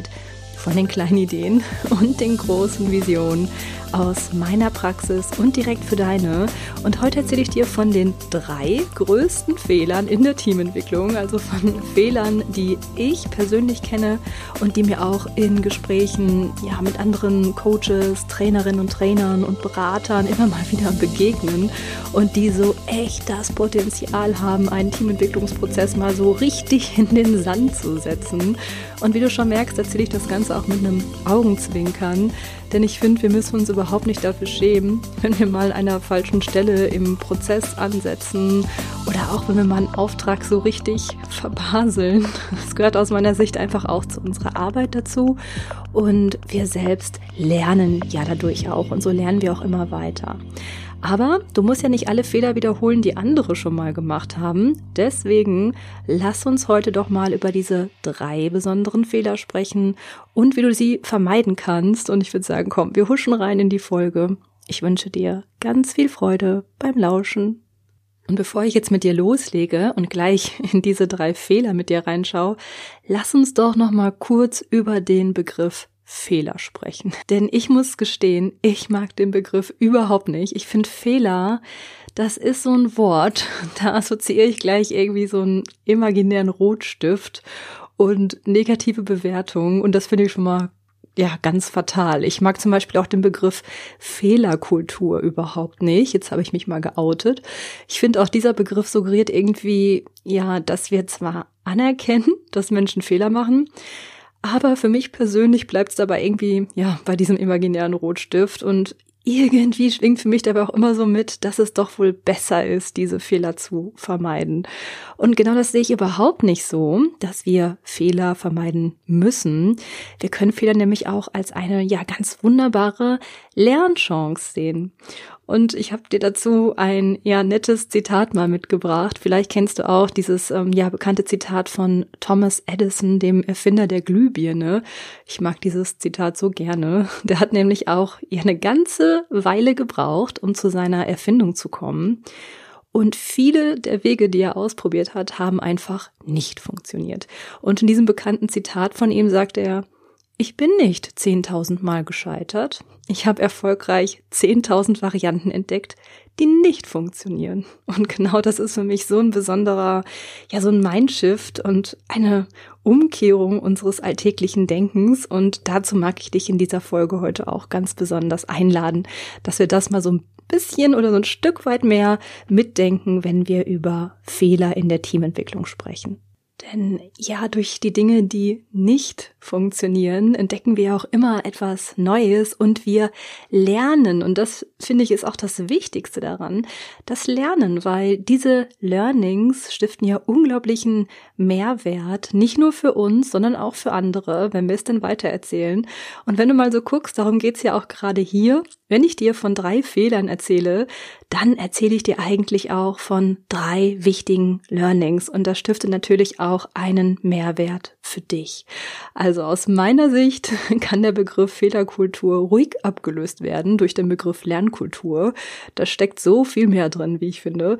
Arbeit, von den kleinen Ideen und den großen Visionen aus meiner Praxis und direkt für deine. Und heute erzähle ich dir von den drei größten Fehlern in der Teamentwicklung, also von Fehlern, die ich persönlich kenne und die mir auch in Gesprächen ja, mit anderen Coaches, Trainerinnen und Trainern und Beratern immer mal wieder begegnen und die so echt das Potenzial haben, einen Teamentwicklungsprozess mal so richtig in den Sand zu setzen. Und wie du schon merkst, erzähle ich das Ganze auch mit einem Augenzwinkern. Denn ich finde, wir müssen uns überhaupt nicht dafür schämen, wenn wir mal an einer falschen Stelle im Prozess ansetzen oder auch wenn wir mal einen Auftrag so richtig verbaseln. Das gehört aus meiner Sicht einfach auch zu unserer Arbeit dazu. Und wir selbst lernen ja dadurch auch. Und so lernen wir auch immer weiter. Aber du musst ja nicht alle Fehler wiederholen, die andere schon mal gemacht haben. Deswegen lass uns heute doch mal über diese drei besonderen Fehler sprechen und wie du sie vermeiden kannst. Und ich würde sagen, komm, wir huschen rein in die Folge. Ich wünsche dir ganz viel Freude beim Lauschen. Und bevor ich jetzt mit dir loslege und gleich in diese drei Fehler mit dir reinschaue, lass uns doch noch mal kurz über den Begriff Fehler sprechen. Denn ich muss gestehen, ich mag den Begriff überhaupt nicht. Ich finde Fehler, das ist so ein Wort, da assoziiere ich gleich irgendwie so einen imaginären Rotstift und negative Bewertungen und das finde ich schon mal ja, ganz fatal. Ich mag zum Beispiel auch den Begriff Fehlerkultur überhaupt nicht. Jetzt habe ich mich mal geoutet. Ich finde auch dieser Begriff suggeriert irgendwie, ja, dass wir zwar anerkennen, dass Menschen Fehler machen, aber für mich persönlich bleibt es dabei irgendwie, ja, bei diesem imaginären Rotstift und irgendwie schwingt für mich dabei auch immer so mit, dass es doch wohl besser ist, diese Fehler zu vermeiden. Und genau das sehe ich überhaupt nicht so, dass wir Fehler vermeiden müssen. Wir können Fehler nämlich auch als eine ja ganz wunderbare Lernchance sehen. Und ich habe dir dazu ein ja nettes Zitat mal mitgebracht. Vielleicht kennst du auch dieses ähm, ja bekannte Zitat von Thomas Edison, dem Erfinder der Glühbirne. Ich mag dieses Zitat so gerne. Der hat nämlich auch ja eine ganze Weile gebraucht, um zu seiner Erfindung zu kommen. Und viele der Wege, die er ausprobiert hat, haben einfach nicht funktioniert. Und in diesem bekannten Zitat von ihm sagt er, ich bin nicht 10.000 Mal gescheitert. Ich habe erfolgreich 10.000 Varianten entdeckt, die nicht funktionieren. Und genau das ist für mich so ein besonderer, ja, so ein Mindshift und eine Umkehrung unseres alltäglichen Denkens. Und dazu mag ich dich in dieser Folge heute auch ganz besonders einladen, dass wir das mal so ein bisschen oder so ein Stück weit mehr mitdenken, wenn wir über Fehler in der Teamentwicklung sprechen. Denn ja, durch die Dinge, die nicht funktionieren, entdecken wir auch immer etwas Neues und wir lernen. Und das finde ich ist auch das Wichtigste daran, das Lernen, weil diese Learnings stiften ja unglaublichen Mehrwert, nicht nur für uns, sondern auch für andere, wenn wir es denn weitererzählen. Und wenn du mal so guckst, darum geht's ja auch gerade hier, wenn ich dir von drei Fehlern erzähle, dann erzähle ich dir eigentlich auch von drei wichtigen Learnings und das stiftet natürlich auch einen Mehrwert für dich. Also aus meiner Sicht kann der Begriff Fehlerkultur ruhig abgelöst werden durch den Begriff Lernkultur. Da steckt so viel mehr drin, wie ich finde.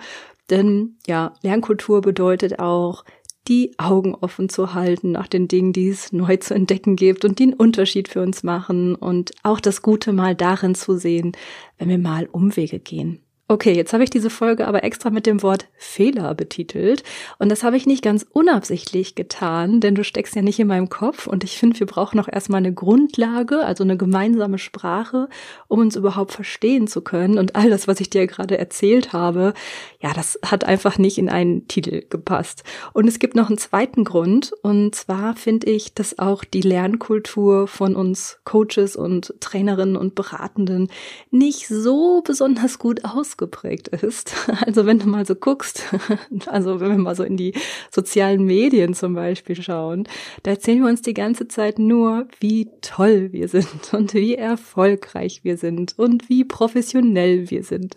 Denn ja, Lernkultur bedeutet auch, die Augen offen zu halten nach den Dingen, die es neu zu entdecken gibt und die einen Unterschied für uns machen und auch das Gute mal darin zu sehen, wenn wir mal Umwege gehen. Okay, jetzt habe ich diese Folge aber extra mit dem Wort Fehler betitelt. Und das habe ich nicht ganz unabsichtlich getan, denn du steckst ja nicht in meinem Kopf. Und ich finde, wir brauchen auch erstmal eine Grundlage, also eine gemeinsame Sprache, um uns überhaupt verstehen zu können. Und all das, was ich dir gerade erzählt habe, ja, das hat einfach nicht in einen Titel gepasst. Und es gibt noch einen zweiten Grund. Und zwar finde ich, dass auch die Lernkultur von uns Coaches und Trainerinnen und Beratenden nicht so besonders gut aus ausgeprägt ist. Also wenn du mal so guckst, also wenn wir mal so in die sozialen Medien zum Beispiel schauen, da erzählen wir uns die ganze Zeit nur, wie toll wir sind und wie erfolgreich wir sind und wie professionell wir sind.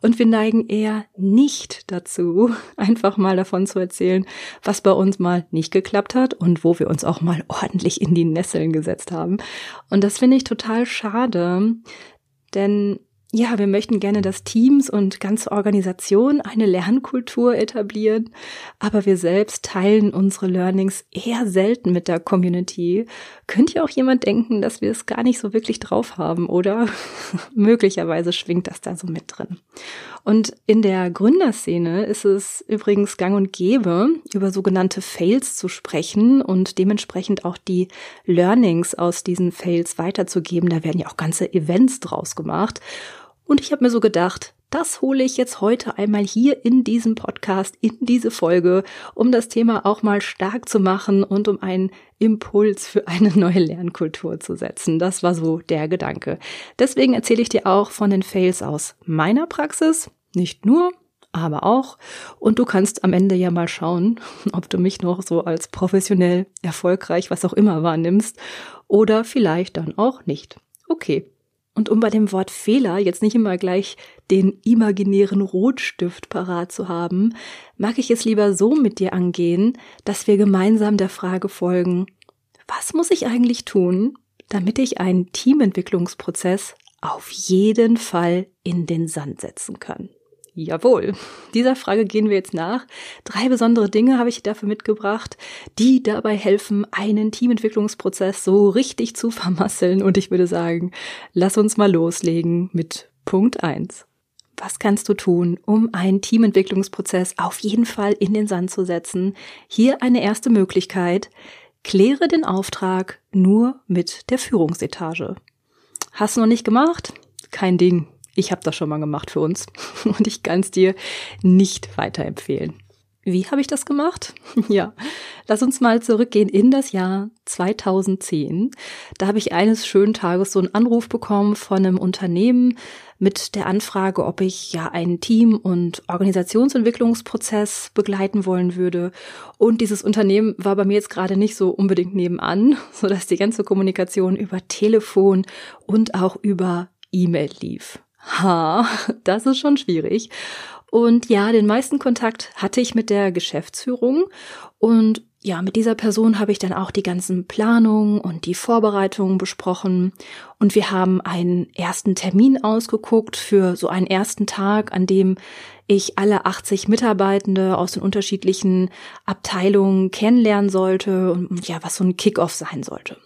Und wir neigen eher nicht dazu, einfach mal davon zu erzählen, was bei uns mal nicht geklappt hat und wo wir uns auch mal ordentlich in die Nesseln gesetzt haben. Und das finde ich total schade, denn ja, wir möchten gerne, dass Teams und ganze Organisationen eine Lernkultur etablieren, aber wir selbst teilen unsere Learnings eher selten mit der Community. Könnte ja auch jemand denken, dass wir es gar nicht so wirklich drauf haben, oder? Möglicherweise schwingt das da so mit drin. Und in der Gründerszene ist es übrigens gang und gäbe, über sogenannte Fails zu sprechen und dementsprechend auch die Learnings aus diesen Fails weiterzugeben. Da werden ja auch ganze Events draus gemacht. Und ich habe mir so gedacht, das hole ich jetzt heute einmal hier in diesem Podcast, in diese Folge, um das Thema auch mal stark zu machen und um einen Impuls für eine neue Lernkultur zu setzen. Das war so der Gedanke. Deswegen erzähle ich dir auch von den Fails aus meiner Praxis, nicht nur, aber auch. Und du kannst am Ende ja mal schauen, ob du mich noch so als professionell, erfolgreich, was auch immer wahrnimmst oder vielleicht dann auch nicht. Okay, und um bei dem Wort Fehler jetzt nicht immer gleich den imaginären Rotstift parat zu haben, mag ich es lieber so mit dir angehen, dass wir gemeinsam der Frage folgen, was muss ich eigentlich tun, damit ich einen Teamentwicklungsprozess auf jeden Fall in den Sand setzen kann? Jawohl, dieser Frage gehen wir jetzt nach. Drei besondere Dinge habe ich dafür mitgebracht, die dabei helfen, einen Teamentwicklungsprozess so richtig zu vermasseln. Und ich würde sagen, lass uns mal loslegen mit Punkt eins. Was kannst du tun, um einen Teamentwicklungsprozess auf jeden Fall in den Sand zu setzen? Hier eine erste Möglichkeit. Kläre den Auftrag nur mit der Führungsetage. Hast du noch nicht gemacht? Kein Ding. Ich habe das schon mal gemacht für uns und ich kann es dir nicht weiterempfehlen. Wie habe ich das gemacht? Ja, lass uns mal zurückgehen in das Jahr 2010. Da habe ich eines schönen Tages so einen Anruf bekommen von einem Unternehmen mit der Anfrage, ob ich ja einen Team- und Organisationsentwicklungsprozess begleiten wollen würde. Und dieses Unternehmen war bei mir jetzt gerade nicht so unbedingt nebenan, so dass die ganze Kommunikation über Telefon und auch über E-Mail lief. Ha, das ist schon schwierig. Und ja, den meisten Kontakt hatte ich mit der Geschäftsführung. Und ja, mit dieser Person habe ich dann auch die ganzen Planungen und die Vorbereitungen besprochen. Und wir haben einen ersten Termin ausgeguckt für so einen ersten Tag, an dem ich alle 80 Mitarbeitende aus den unterschiedlichen Abteilungen kennenlernen sollte und ja, was so ein Kickoff sein sollte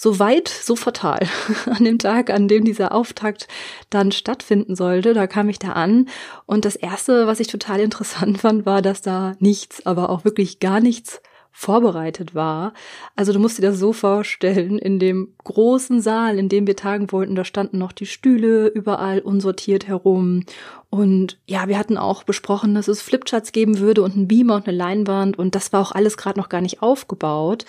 so weit, so fatal. An dem Tag, an dem dieser Auftakt dann stattfinden sollte, da kam ich da an und das erste, was ich total interessant fand, war, dass da nichts, aber auch wirklich gar nichts vorbereitet war. Also du musst dir das so vorstellen, in dem großen Saal, in dem wir tagen wollten, da standen noch die Stühle überall unsortiert herum. Und ja, wir hatten auch besprochen, dass es Flipcharts geben würde und ein Beamer und eine Leinwand und das war auch alles gerade noch gar nicht aufgebaut.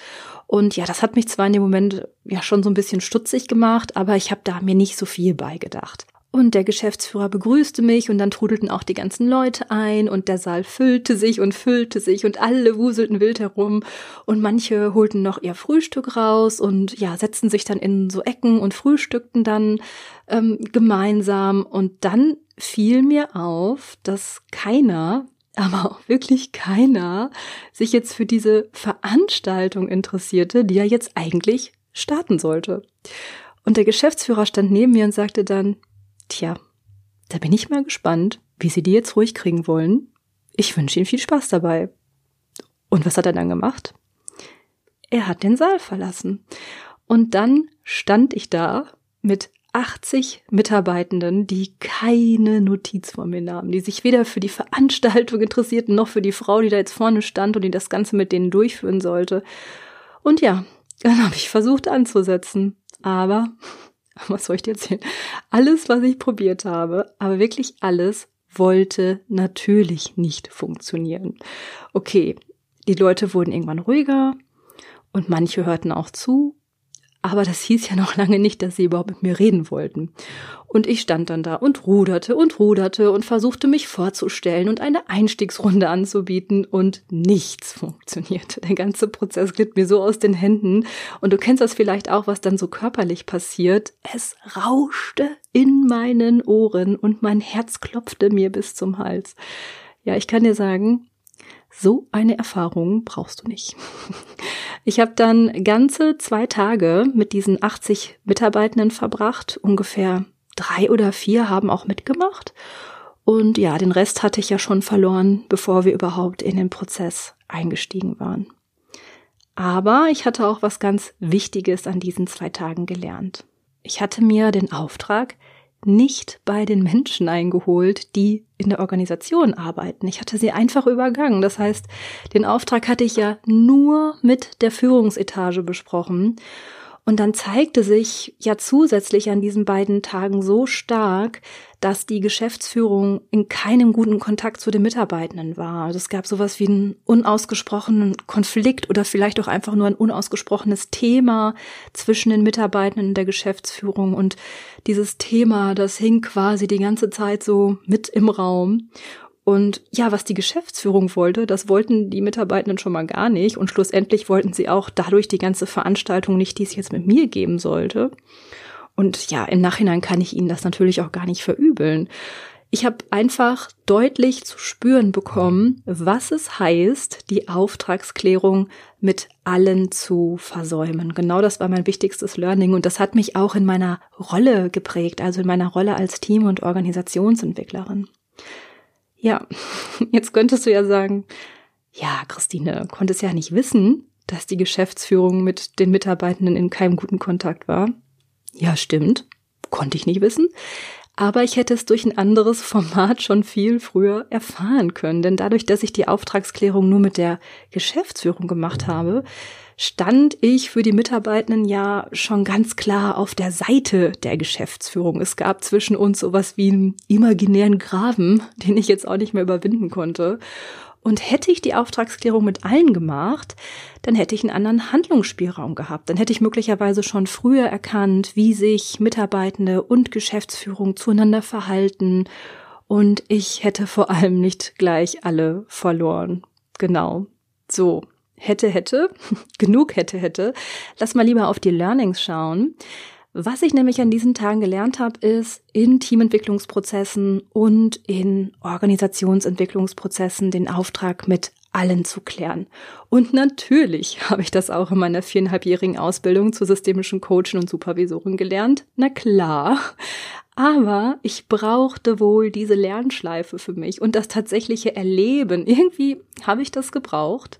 Und ja, das hat mich zwar in dem Moment ja schon so ein bisschen stutzig gemacht, aber ich habe da mir nicht so viel beigedacht. Und der Geschäftsführer begrüßte mich und dann trudelten auch die ganzen Leute ein und der Saal füllte sich und füllte sich und alle wuselten wild herum und manche holten noch ihr Frühstück raus und ja, setzten sich dann in so Ecken und frühstückten dann ähm, gemeinsam und dann fiel mir auf, dass keiner aber auch wirklich keiner sich jetzt für diese Veranstaltung interessierte, die ja jetzt eigentlich starten sollte. Und der Geschäftsführer stand neben mir und sagte dann, tja, da bin ich mal gespannt, wie Sie die jetzt ruhig kriegen wollen. Ich wünsche Ihnen viel Spaß dabei. Und was hat er dann gemacht? Er hat den Saal verlassen. Und dann stand ich da mit 80 Mitarbeitenden, die keine Notiz von mir nahmen, die sich weder für die Veranstaltung interessierten, noch für die Frau, die da jetzt vorne stand und die das Ganze mit denen durchführen sollte. Und ja, dann habe ich versucht anzusetzen. Aber, was soll ich dir erzählen? Alles, was ich probiert habe, aber wirklich alles, wollte natürlich nicht funktionieren. Okay, die Leute wurden irgendwann ruhiger und manche hörten auch zu, aber das hieß ja noch lange nicht, dass sie überhaupt mit mir reden wollten. Und ich stand dann da und ruderte und ruderte und versuchte mich vorzustellen und eine Einstiegsrunde anzubieten und nichts funktionierte. Der ganze Prozess glitt mir so aus den Händen und du kennst das vielleicht auch, was dann so körperlich passiert. Es rauschte in meinen Ohren und mein Herz klopfte mir bis zum Hals. Ja, ich kann dir sagen, so eine Erfahrung brauchst du nicht. Ich habe dann ganze zwei Tage mit diesen 80 Mitarbeitenden verbracht. Ungefähr drei oder vier haben auch mitgemacht. Und ja, den Rest hatte ich ja schon verloren, bevor wir überhaupt in den Prozess eingestiegen waren. Aber ich hatte auch was ganz Wichtiges an diesen zwei Tagen gelernt. Ich hatte mir den Auftrag nicht bei den Menschen eingeholt, die in der Organisation arbeiten. Ich hatte sie einfach übergangen. Das heißt, den Auftrag hatte ich ja nur mit der Führungsetage besprochen. Und dann zeigte sich ja zusätzlich an diesen beiden Tagen so stark, dass die Geschäftsführung in keinem guten Kontakt zu den Mitarbeitenden war. Also es gab sowas wie einen unausgesprochenen Konflikt oder vielleicht auch einfach nur ein unausgesprochenes Thema zwischen den Mitarbeitenden und der Geschäftsführung. Und dieses Thema, das hing quasi die ganze Zeit so mit im Raum. Und ja, was die Geschäftsführung wollte, das wollten die Mitarbeitenden schon mal gar nicht. Und schlussendlich wollten sie auch dadurch die ganze Veranstaltung nicht, die es jetzt mit mir geben sollte. Und ja, im Nachhinein kann ich Ihnen das natürlich auch gar nicht verübeln. Ich habe einfach deutlich zu spüren bekommen, was es heißt, die Auftragsklärung mit allen zu versäumen. Genau das war mein wichtigstes Learning und das hat mich auch in meiner Rolle geprägt, also in meiner Rolle als Team- und Organisationsentwicklerin. Ja, jetzt könntest du ja sagen, ja, Christine, konntest ja nicht wissen, dass die Geschäftsführung mit den Mitarbeitenden in keinem guten Kontakt war. Ja, stimmt. Konnte ich nicht wissen. Aber ich hätte es durch ein anderes Format schon viel früher erfahren können. Denn dadurch, dass ich die Auftragsklärung nur mit der Geschäftsführung gemacht habe, stand ich für die Mitarbeitenden ja schon ganz klar auf der Seite der Geschäftsführung. Es gab zwischen uns sowas wie einen imaginären Graben, den ich jetzt auch nicht mehr überwinden konnte. Und hätte ich die Auftragsklärung mit allen gemacht, dann hätte ich einen anderen Handlungsspielraum gehabt. Dann hätte ich möglicherweise schon früher erkannt, wie sich Mitarbeitende und Geschäftsführung zueinander verhalten. Und ich hätte vor allem nicht gleich alle verloren. Genau. So. Hätte, hätte. Genug hätte, hätte. Lass mal lieber auf die Learnings schauen. Was ich nämlich an diesen Tagen gelernt habe, ist in Teamentwicklungsprozessen und in Organisationsentwicklungsprozessen den Auftrag mit allen zu klären. Und natürlich habe ich das auch in meiner viereinhalbjährigen Ausbildung zur systemischen Coachin und Supervisorin gelernt. Na klar. Aber ich brauchte wohl diese Lernschleife für mich und das tatsächliche Erleben. Irgendwie habe ich das gebraucht.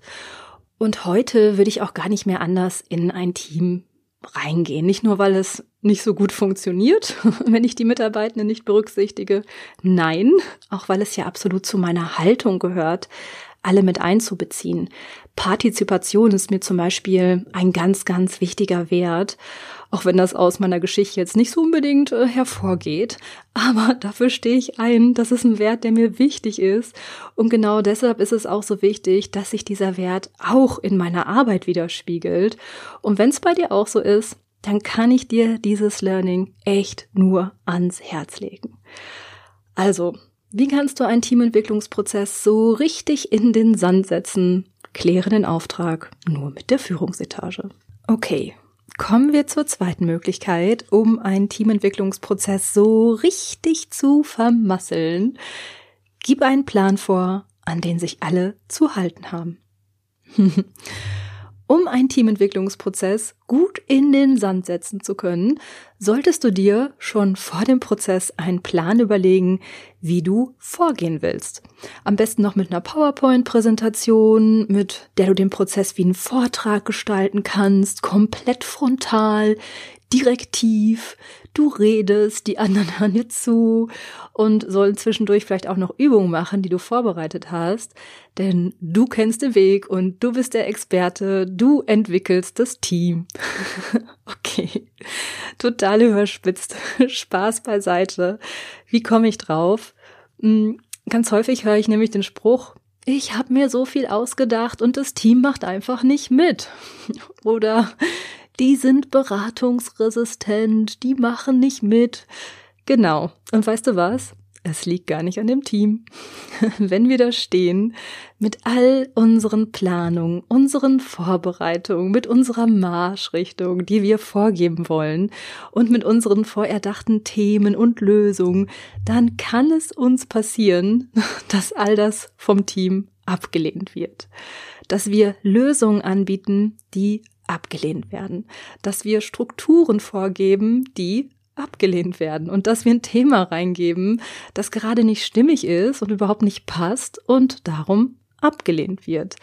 Und heute würde ich auch gar nicht mehr anders in ein Team reingehen. Nicht nur, weil es nicht so gut funktioniert, wenn ich die Mitarbeitenden nicht berücksichtige. Nein, auch weil es ja absolut zu meiner Haltung gehört, alle mit einzubeziehen. Partizipation ist mir zum Beispiel ein ganz, ganz wichtiger Wert, auch wenn das aus meiner Geschichte jetzt nicht so unbedingt äh, hervorgeht. Aber dafür stehe ich ein, das ist ein Wert, der mir wichtig ist. Und genau deshalb ist es auch so wichtig, dass sich dieser Wert auch in meiner Arbeit widerspiegelt. Und wenn es bei dir auch so ist, dann kann ich dir dieses Learning echt nur ans Herz legen. Also, wie kannst du einen Teamentwicklungsprozess so richtig in den Sand setzen? Kläre den Auftrag nur mit der Führungsetage. Okay, kommen wir zur zweiten Möglichkeit, um einen Teamentwicklungsprozess so richtig zu vermasseln. Gib einen Plan vor, an den sich alle zu halten haben. Um einen Teamentwicklungsprozess gut in den Sand setzen zu können, solltest du dir schon vor dem Prozess einen Plan überlegen, wie du vorgehen willst. Am besten noch mit einer PowerPoint-Präsentation, mit der du den Prozess wie einen Vortrag gestalten kannst, komplett frontal, direktiv, du redest, die anderen hören dir zu und sollen zwischendurch vielleicht auch noch Übungen machen, die du vorbereitet hast, denn du kennst den Weg und du bist der Experte, du entwickelst das Team. okay, total überspitzt, Spaß beiseite. Wie komme ich drauf? Hm, ganz häufig höre ich nämlich den Spruch, ich habe mir so viel ausgedacht und das Team macht einfach nicht mit. Oder die sind beratungsresistent, die machen nicht mit. Genau. Und weißt du was? Es liegt gar nicht an dem Team. Wenn wir da stehen, mit all unseren Planungen, unseren Vorbereitungen, mit unserer Marschrichtung, die wir vorgeben wollen und mit unseren vorerdachten Themen und Lösungen, dann kann es uns passieren, dass all das vom Team abgelehnt wird. Dass wir Lösungen anbieten, die abgelehnt werden. Dass wir Strukturen vorgeben, die abgelehnt werden und dass wir ein Thema reingeben, das gerade nicht stimmig ist und überhaupt nicht passt und darum abgelehnt wird.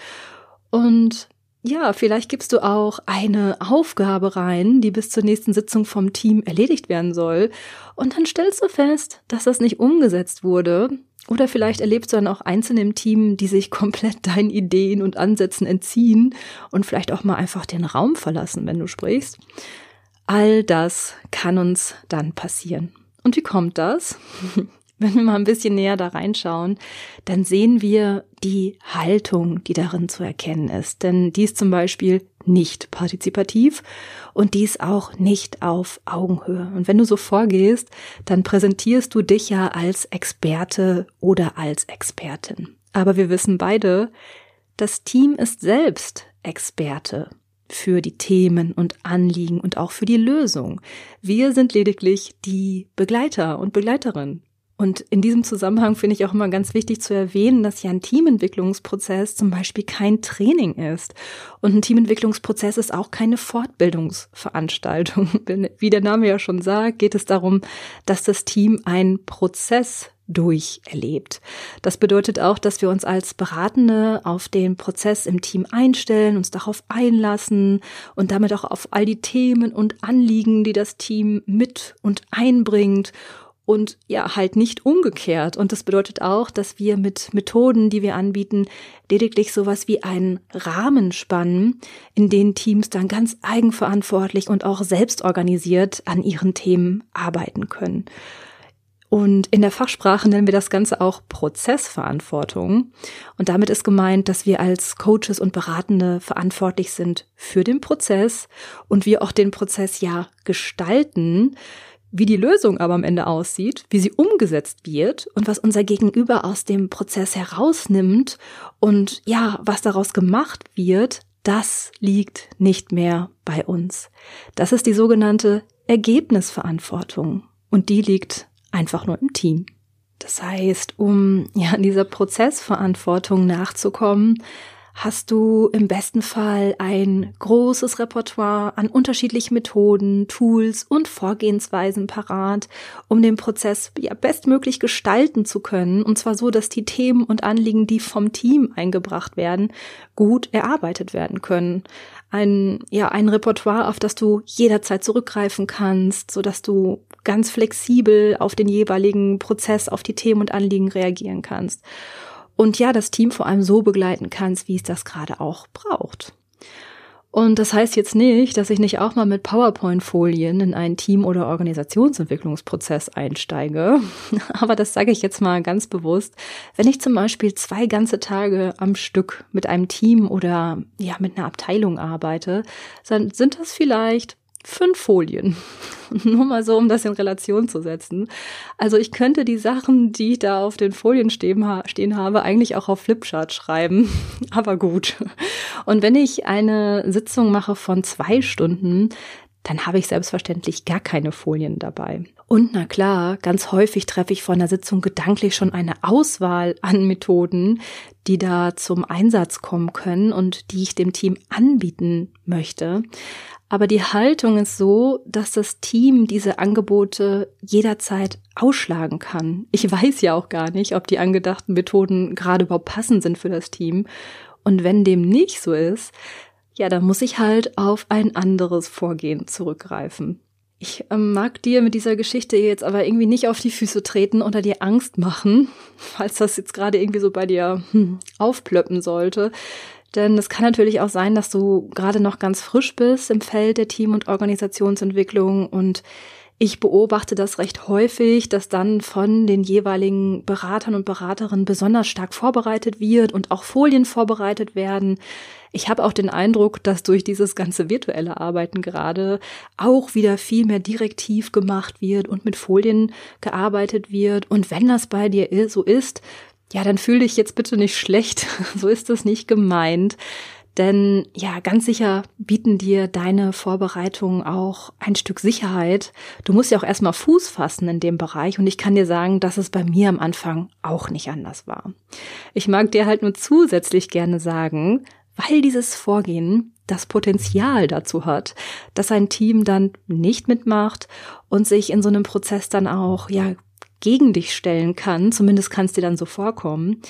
Und ja, vielleicht gibst du auch eine Aufgabe rein, die bis zur nächsten Sitzung vom Team erledigt werden soll. Und dann stellst du fest, dass das nicht umgesetzt wurde. Oder vielleicht erlebst du dann auch Einzelne im Team, die sich komplett deinen Ideen und Ansätzen entziehen und vielleicht auch mal einfach den Raum verlassen, wenn du sprichst. All das kann uns dann passieren. Und wie kommt das? Wenn wir mal ein bisschen näher da reinschauen, dann sehen wir die Haltung, die darin zu erkennen ist. Denn die ist zum Beispiel nicht partizipativ und dies auch nicht auf Augenhöhe. Und wenn du so vorgehst, dann präsentierst du dich ja als Experte oder als Expertin. Aber wir wissen beide, das Team ist selbst Experte für die Themen und Anliegen und auch für die Lösung. Wir sind lediglich die Begleiter und Begleiterin. Und in diesem Zusammenhang finde ich auch immer ganz wichtig zu erwähnen, dass ja ein Teamentwicklungsprozess zum Beispiel kein Training ist. Und ein Teamentwicklungsprozess ist auch keine Fortbildungsveranstaltung. Wie der Name ja schon sagt, geht es darum, dass das Team ein Prozess durcherlebt. Das bedeutet auch, dass wir uns als Beratende auf den Prozess im Team einstellen, uns darauf einlassen und damit auch auf all die Themen und Anliegen, die das Team mit und einbringt und ja, halt nicht umgekehrt. Und das bedeutet auch, dass wir mit Methoden, die wir anbieten, lediglich sowas wie einen Rahmen spannen, in den Teams dann ganz eigenverantwortlich und auch selbstorganisiert an ihren Themen arbeiten können. Und in der Fachsprache nennen wir das Ganze auch Prozessverantwortung. Und damit ist gemeint, dass wir als Coaches und Beratende verantwortlich sind für den Prozess und wir auch den Prozess ja gestalten, wie die Lösung aber am Ende aussieht, wie sie umgesetzt wird und was unser Gegenüber aus dem Prozess herausnimmt und ja, was daraus gemacht wird, das liegt nicht mehr bei uns. Das ist die sogenannte Ergebnisverantwortung und die liegt einfach nur im Team. Das heißt, um ja dieser Prozessverantwortung nachzukommen, hast du im besten Fall ein großes Repertoire an unterschiedlichen Methoden, Tools und Vorgehensweisen parat, um den Prozess ja bestmöglich gestalten zu können, und zwar so, dass die Themen und Anliegen, die vom Team eingebracht werden, gut erarbeitet werden können. Ein, ja, ein Repertoire, auf das du jederzeit zurückgreifen kannst, so dass du ganz flexibel auf den jeweiligen Prozess, auf die Themen und Anliegen reagieren kannst und ja, das Team vor allem so begleiten kannst, wie es das gerade auch braucht. Und das heißt jetzt nicht, dass ich nicht auch mal mit PowerPoint-Folien in einen Team- oder Organisationsentwicklungsprozess einsteige. Aber das sage ich jetzt mal ganz bewusst. Wenn ich zum Beispiel zwei ganze Tage am Stück mit einem Team oder ja mit einer Abteilung arbeite, dann sind das vielleicht fünf Folien. Nur mal so, um das in Relation zu setzen. Also ich könnte die Sachen, die ich da auf den Folien stehen, stehen habe, eigentlich auch auf Flipchart schreiben. Aber gut. Und wenn ich eine Sitzung mache von zwei Stunden, dann habe ich selbstverständlich gar keine Folien dabei. Und na klar, ganz häufig treffe ich von der Sitzung gedanklich schon eine Auswahl an Methoden, die da zum Einsatz kommen können und die ich dem Team anbieten möchte. Aber die Haltung ist so, dass das Team diese Angebote jederzeit ausschlagen kann. Ich weiß ja auch gar nicht, ob die angedachten Methoden gerade überhaupt passend sind für das Team. Und wenn dem nicht so ist, ja, dann muss ich halt auf ein anderes Vorgehen zurückgreifen. Ich ähm, mag dir mit dieser Geschichte jetzt aber irgendwie nicht auf die Füße treten oder dir Angst machen, falls das jetzt gerade irgendwie so bei dir hm, aufplöppen sollte. Denn es kann natürlich auch sein, dass du gerade noch ganz frisch bist im Feld der Team- und Organisationsentwicklung und Ich beobachte das recht häufig, dass dann von den jeweiligen Beratern und Beraterinnen besonders stark vorbereitet wird und auch Folien vorbereitet werden. Ich habe auch den Eindruck, dass durch dieses ganze virtuelle Arbeiten gerade auch wieder viel mehr direktiv gemacht wird und mit Folien gearbeitet wird. Und wenn das bei dir so ist, ja, dann fühl dich jetzt bitte nicht schlecht. so ist es nicht gemeint. Denn ja, ganz sicher bieten dir deine Vorbereitungen auch ein Stück Sicherheit. Du musst ja auch erstmal Fuß fassen in dem Bereich und ich kann dir sagen, dass es bei mir am Anfang auch nicht anders war. Ich mag dir halt nur zusätzlich gerne sagen, weil dieses Vorgehen das Potenzial dazu hat, dass ein Team dann nicht mitmacht und sich in so einem Prozess dann auch, ja, gegen dich stellen kann, zumindest kann es dir dann so vorkommen,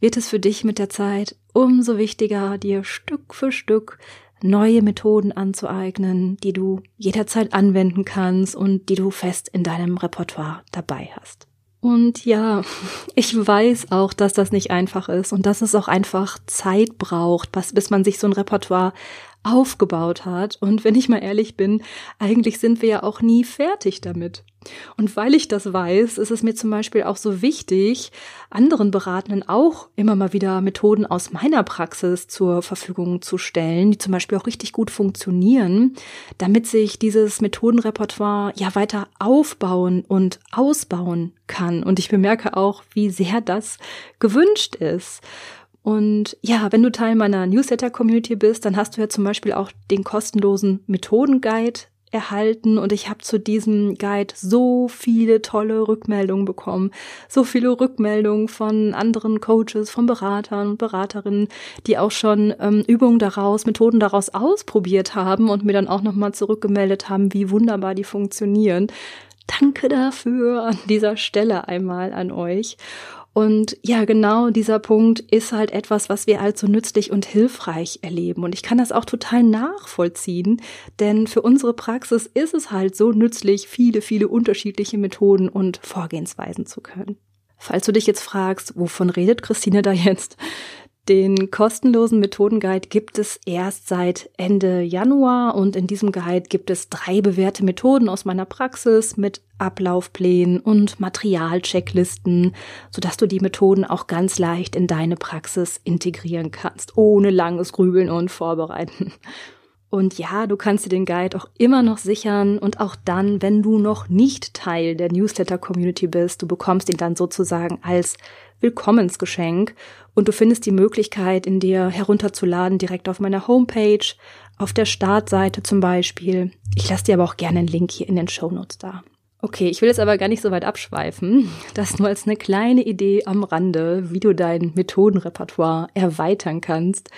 wird es für dich mit der Zeit umso wichtiger, dir Stück für Stück neue Methoden anzueignen, die du jederzeit anwenden kannst und die du fest in deinem Repertoire dabei hast. Und ja, ich weiß auch, dass das nicht einfach ist und dass es auch einfach Zeit braucht, bis man sich so ein Repertoire aufgebaut hat. Und wenn ich mal ehrlich bin, eigentlich sind wir ja auch nie fertig damit. Und weil ich das weiß, ist es mir zum Beispiel auch so wichtig, anderen Beratenden auch immer mal wieder Methoden aus meiner Praxis zur Verfügung zu stellen, die zum Beispiel auch richtig gut funktionieren, damit sich dieses Methodenrepertoire ja weiter aufbauen und ausbauen kann. Und ich bemerke auch, wie sehr das gewünscht ist. Und ja, wenn du Teil meiner Newsletter-Community bist, dann hast du ja zum Beispiel auch den kostenlosen Methodenguide erhalten und ich habe zu diesem Guide so viele tolle Rückmeldungen bekommen, so viele Rückmeldungen von anderen Coaches, von Beratern und Beraterinnen, die auch schon ähm, Übungen daraus, Methoden daraus ausprobiert haben und mir dann auch nochmal zurückgemeldet haben, wie wunderbar die funktionieren. Danke dafür an dieser Stelle einmal an euch. Und ja, genau dieser Punkt ist halt etwas, was wir als so nützlich und hilfreich erleben. Und ich kann das auch total nachvollziehen, denn für unsere Praxis ist es halt so nützlich, viele, viele unterschiedliche Methoden und Vorgehensweisen zu können. Falls du dich jetzt fragst, wovon redet Christine da jetzt? Den kostenlosen Methodenguide gibt es erst seit Ende Januar und in diesem Guide gibt es drei bewährte Methoden aus meiner Praxis mit Ablaufplänen und Materialchecklisten, sodass du die Methoden auch ganz leicht in deine Praxis integrieren kannst, ohne langes Grübeln und Vorbereiten. Und ja, du kannst dir den Guide auch immer noch sichern und auch dann, wenn du noch nicht Teil der Newsletter-Community bist, du bekommst ihn dann sozusagen als Willkommensgeschenk und du findest die Möglichkeit, in dir herunterzuladen direkt auf meiner Homepage, auf der Startseite zum Beispiel. Ich lasse dir aber auch gerne einen Link hier in den Show Notes da. Okay, ich will jetzt aber gar nicht so weit abschweifen. Das nur als eine kleine Idee am Rande, wie du dein Methodenrepertoire erweitern kannst.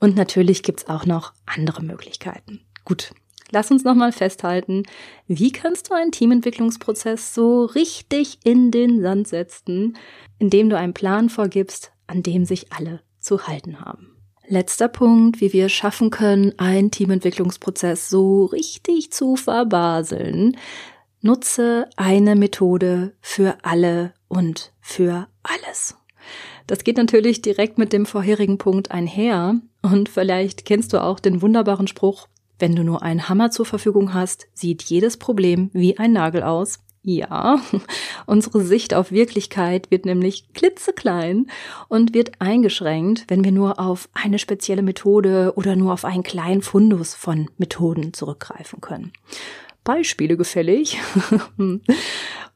Und natürlich gibt's auch noch andere Möglichkeiten. Gut, lass uns nochmal festhalten, wie kannst du einen Teamentwicklungsprozess so richtig in den Sand setzen, indem du einen Plan vorgibst, an dem sich alle zu halten haben. Letzter Punkt, wie wir schaffen können, einen Teamentwicklungsprozess so richtig zu verbaseln. Nutze eine Methode für alle und für alles. Das geht natürlich direkt mit dem vorherigen Punkt einher und vielleicht kennst du auch den wunderbaren Spruch, wenn du nur einen Hammer zur Verfügung hast, sieht jedes Problem wie ein Nagel aus. Ja, unsere Sicht auf Wirklichkeit wird nämlich klitzeklein und wird eingeschränkt, wenn wir nur auf eine spezielle Methode oder nur auf einen kleinen Fundus von Methoden zurückgreifen können. Beispiele gefällig.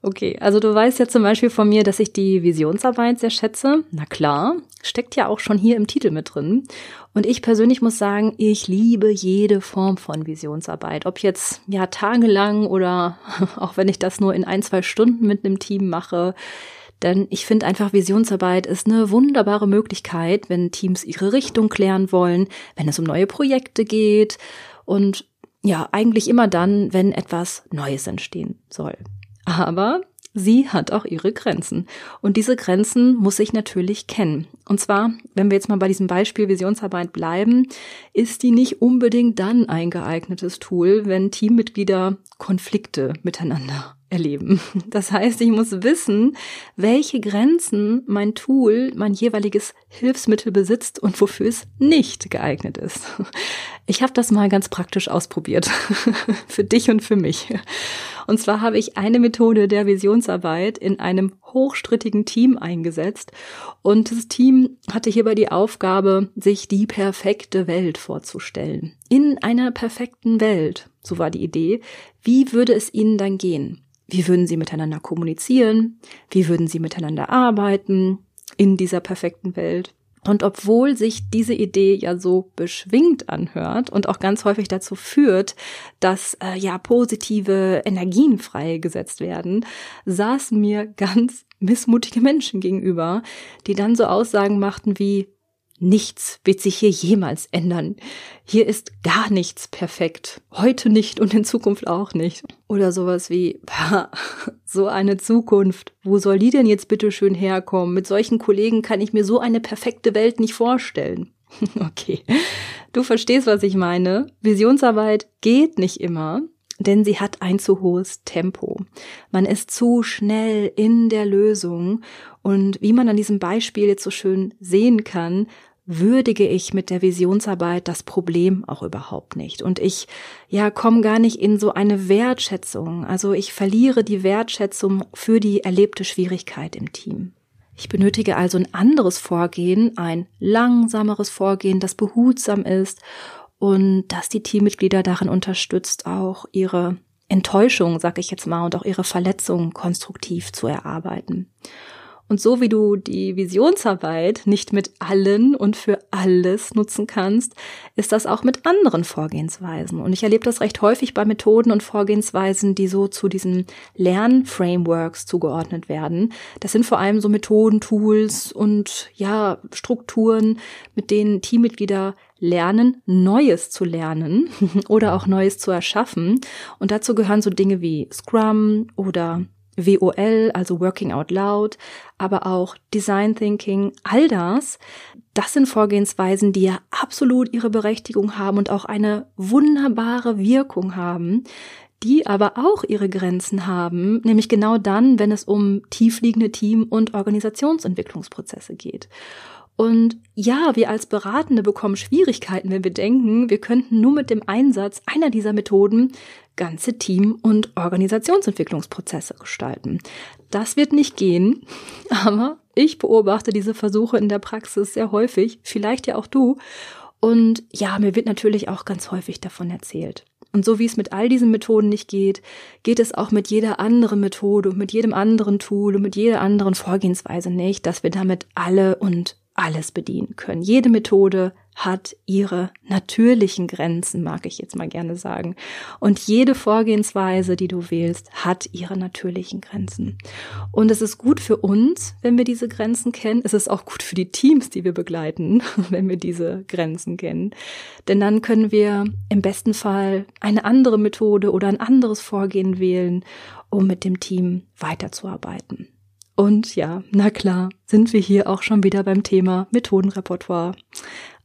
okay, also du weißt ja zum Beispiel von mir, dass ich die Visionsarbeit sehr schätze. Na klar, steckt ja auch schon hier im Titel mit drin. Und ich persönlich muss sagen, ich liebe jede Form von Visionsarbeit. Ob jetzt ja tagelang oder auch wenn ich das nur in ein, zwei Stunden mit einem Team mache. Denn ich finde einfach, Visionsarbeit ist eine wunderbare Möglichkeit, wenn Teams ihre Richtung klären wollen, wenn es um neue Projekte geht und ja, eigentlich immer dann, wenn etwas Neues entstehen soll. Aber sie hat auch ihre Grenzen. Und diese Grenzen muss ich natürlich kennen. Und zwar, wenn wir jetzt mal bei diesem Beispiel Visionsarbeit bleiben, ist die nicht unbedingt dann ein geeignetes Tool, wenn Teammitglieder Konflikte miteinander erleben. Das heißt, ich muss wissen, welche Grenzen mein Tool, mein jeweiliges Hilfsmittel besitzt und wofür es nicht geeignet ist. Ich habe das mal ganz praktisch ausprobiert. für dich und für mich. Und zwar habe ich eine Methode der Visionsarbeit in einem hochstrittigen Team eingesetzt. Und das Team hatte hierbei die Aufgabe, sich die perfekte Welt vorzustellen. In einer perfekten Welt, so war die Idee, wie würde es ihnen dann gehen? Wie würden sie miteinander kommunizieren? Wie würden sie miteinander arbeiten in dieser perfekten Welt? Und obwohl sich diese Idee ja so beschwingt anhört und auch ganz häufig dazu führt, dass äh, ja positive Energien freigesetzt werden, saßen mir ganz missmutige Menschen gegenüber, die dann so Aussagen machten wie Nichts wird sich hier jemals ändern. Hier ist gar nichts perfekt. Heute nicht und in Zukunft auch nicht. Oder sowas wie, so eine Zukunft. Wo soll die denn jetzt bitte schön herkommen? Mit solchen Kollegen kann ich mir so eine perfekte Welt nicht vorstellen. okay. Du verstehst, was ich meine. Visionsarbeit geht nicht immer denn sie hat ein zu hohes Tempo. Man ist zu schnell in der Lösung und wie man an diesem Beispiel jetzt so schön sehen kann, würdige ich mit der Visionsarbeit das Problem auch überhaupt nicht. Und ich, ja, komme gar nicht in so eine Wertschätzung. Also ich verliere die Wertschätzung für die erlebte Schwierigkeit im Team. Ich benötige also ein anderes Vorgehen, ein langsameres Vorgehen, das behutsam ist und dass die Teammitglieder darin unterstützt, auch ihre Enttäuschung, sag ich jetzt mal, und auch ihre Verletzungen konstruktiv zu erarbeiten. Und so wie du die Visionsarbeit nicht mit allen und für alles nutzen kannst, ist das auch mit anderen Vorgehensweisen. Und ich erlebe das recht häufig bei Methoden und Vorgehensweisen, die so zu diesen Lernframeworks zugeordnet werden. Das sind vor allem so Methoden, Tools und ja, Strukturen, mit denen Teammitglieder lernen, Neues zu lernen oder auch Neues zu erschaffen. Und dazu gehören so Dinge wie Scrum oder WOL, also Working Out Loud, aber auch Design Thinking, all das, das sind Vorgehensweisen, die ja absolut ihre Berechtigung haben und auch eine wunderbare Wirkung haben, die aber auch ihre Grenzen haben, nämlich genau dann, wenn es um tiefliegende Team- und Organisationsentwicklungsprozesse geht. Und ja, wir als Beratende bekommen Schwierigkeiten, wenn wir denken, wir könnten nur mit dem Einsatz einer dieser Methoden ganze Team- und Organisationsentwicklungsprozesse gestalten. Das wird nicht gehen, aber ich beobachte diese Versuche in der Praxis sehr häufig, vielleicht ja auch du. Und ja, mir wird natürlich auch ganz häufig davon erzählt. Und so wie es mit all diesen Methoden nicht geht, geht es auch mit jeder anderen Methode und mit jedem anderen Tool und mit jeder anderen Vorgehensweise nicht, dass wir damit alle und alles bedienen können. Jede Methode hat ihre natürlichen Grenzen, mag ich jetzt mal gerne sagen. Und jede Vorgehensweise, die du wählst, hat ihre natürlichen Grenzen. Und es ist gut für uns, wenn wir diese Grenzen kennen. Es ist auch gut für die Teams, die wir begleiten, wenn wir diese Grenzen kennen. Denn dann können wir im besten Fall eine andere Methode oder ein anderes Vorgehen wählen, um mit dem Team weiterzuarbeiten. Und ja, na klar, sind wir hier auch schon wieder beim Thema Methodenrepertoire.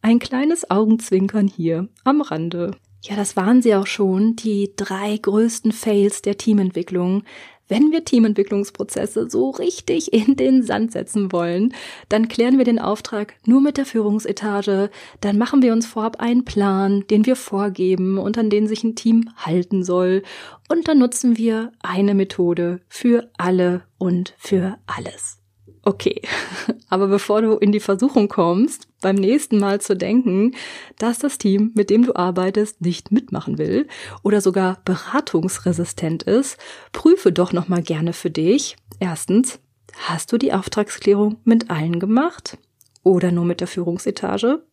Ein kleines Augenzwinkern hier am Rande. Ja, das waren sie auch schon, die drei größten Fails der Teamentwicklung. Wenn wir Teamentwicklungsprozesse so richtig in den Sand setzen wollen, dann klären wir den Auftrag nur mit der Führungsetage, dann machen wir uns vorab einen Plan, den wir vorgeben und an den sich ein Team halten soll, und dann nutzen wir eine Methode für alle und für alles. Okay, aber bevor du in die Versuchung kommst, beim nächsten Mal zu denken, dass das Team, mit dem du arbeitest, nicht mitmachen will oder sogar beratungsresistent ist, prüfe doch nochmal gerne für dich. Erstens, hast du die Auftragsklärung mit allen gemacht oder nur mit der Führungsetage?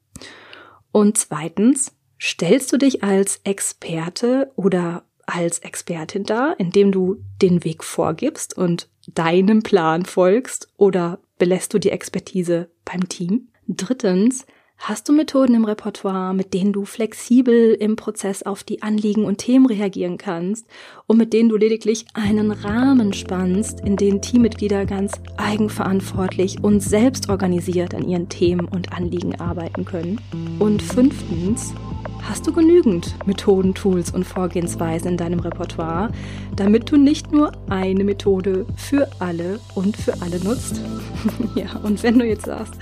Und zweitens, stellst du dich als Experte oder als Expertin dar, indem du den Weg vorgibst und deinem Plan folgst oder belässt du die Expertise beim Team? Drittens, hast du Methoden im Repertoire, mit denen du flexibel im Prozess auf die Anliegen und Themen reagieren kannst und mit denen du lediglich einen Rahmen spannst, in dem Teammitglieder ganz eigenverantwortlich und selbstorganisiert an ihren Themen und Anliegen arbeiten können? Und fünftens, Hast du genügend Methoden, Tools und Vorgehensweisen in deinem Repertoire, damit du nicht nur eine Methode für alle und für alle nutzt? ja, und wenn du jetzt sagst,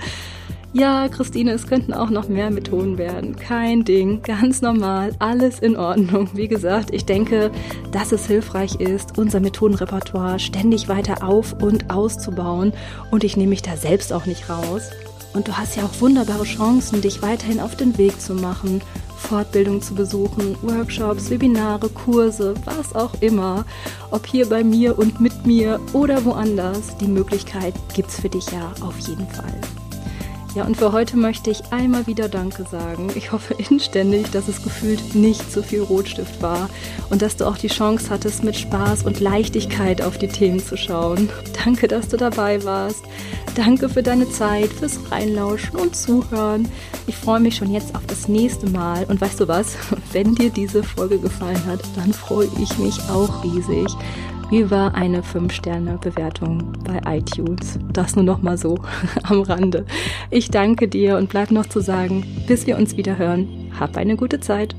ja, Christine, es könnten auch noch mehr Methoden werden. Kein Ding, ganz normal, alles in Ordnung. Wie gesagt, ich denke, dass es hilfreich ist, unser Methodenrepertoire ständig weiter auf und auszubauen. Und ich nehme mich da selbst auch nicht raus. Und du hast ja auch wunderbare Chancen, dich weiterhin auf den Weg zu machen, Fortbildung zu besuchen, Workshops, Webinare, Kurse, was auch immer. Ob hier bei mir und mit mir oder woanders, die Möglichkeit gibt es für dich ja auf jeden Fall. Ja, und für heute möchte ich einmal wieder Danke sagen. Ich hoffe inständig, dass es gefühlt nicht so viel Rotstift war und dass du auch die Chance hattest, mit Spaß und Leichtigkeit auf die Themen zu schauen. Danke, dass du dabei warst. Danke für deine Zeit, fürs Reinlauschen und Zuhören. Ich freue mich schon jetzt auf das nächste Mal. Und weißt du was? Wenn dir diese Folge gefallen hat, dann freue ich mich auch riesig über eine 5-Sterne-Bewertung bei iTunes. Das nur noch mal so am Rande. Ich danke dir und bleib noch zu sagen, bis wir uns wieder hören. Hab eine gute Zeit.